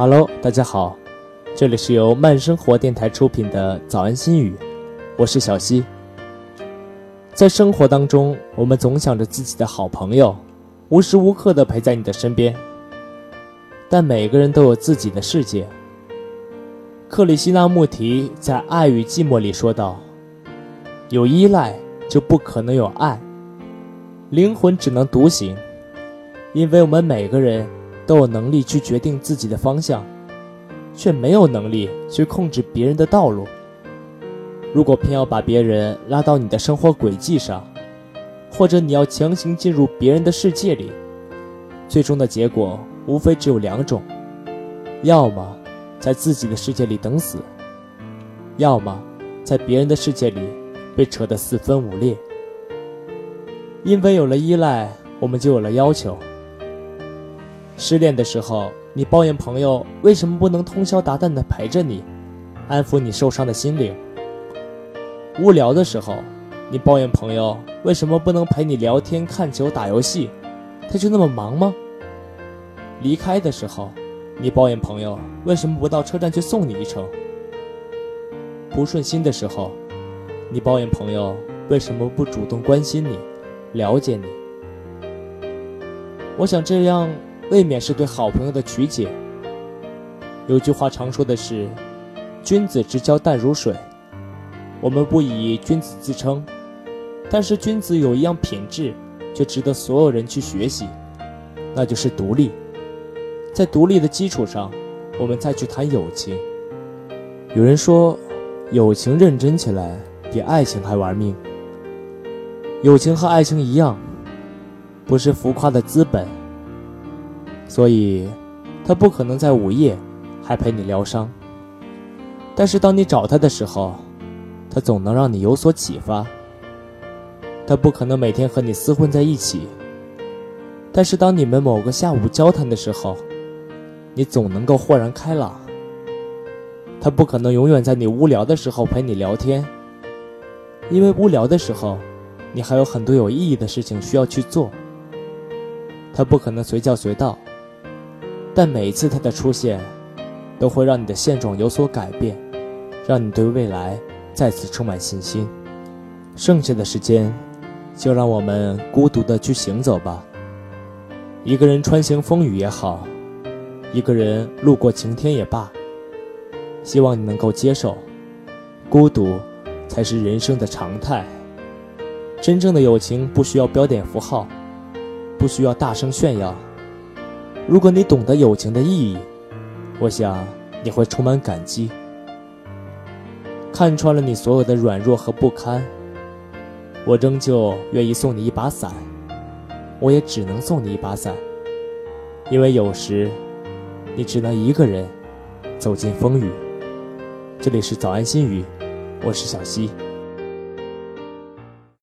Hello，大家好，这里是由慢生活电台出品的早安心语，我是小溪。在生活当中，我们总想着自己的好朋友，无时无刻的陪在你的身边。但每个人都有自己的世界。克里希那穆提在《爱与寂寞》里说道：“有依赖就不可能有爱，灵魂只能独行，因为我们每个人。”都有能力去决定自己的方向，却没有能力去控制别人的道路。如果偏要把别人拉到你的生活轨迹上，或者你要强行进入别人的世界里，最终的结果无非只有两种：要么在自己的世界里等死，要么在别人的世界里被扯得四分五裂。因为有了依赖，我们就有了要求。失恋的时候，你抱怨朋友为什么不能通宵达旦地陪着你，安抚你受伤的心灵；无聊的时候，你抱怨朋友为什么不能陪你聊天、看球、打游戏，他就那么忙吗？离开的时候，你抱怨朋友为什么不到车站去送你一程；不顺心的时候，你抱怨朋友为什么不主动关心你、了解你。我想这样。未免是对好朋友的曲解。有句话常说的是：“君子之交淡如水。”我们不以君子自称，但是君子有一样品质，却值得所有人去学习，那就是独立。在独立的基础上，我们再去谈友情。有人说，友情认真起来比爱情还玩命。友情和爱情一样，不是浮夸的资本。所以，他不可能在午夜还陪你疗伤。但是，当你找他的时候，他总能让你有所启发。他不可能每天和你厮混在一起，但是当你们某个下午交谈的时候，你总能够豁然开朗。他不可能永远在你无聊的时候陪你聊天，因为无聊的时候，你还有很多有意义的事情需要去做。他不可能随叫随到。但每一次他的出现，都会让你的现状有所改变，让你对未来再次充满信心。剩下的时间，就让我们孤独的去行走吧。一个人穿行风雨也好，一个人路过晴天也罢。希望你能够接受，孤独才是人生的常态。真正的友情不需要标点符号，不需要大声炫耀。如果你懂得友情的意义，我想你会充满感激。看穿了你所有的软弱和不堪，我仍旧愿意送你一把伞。我也只能送你一把伞，因为有时你只能一个人走进风雨。这里是早安心语，我是小溪。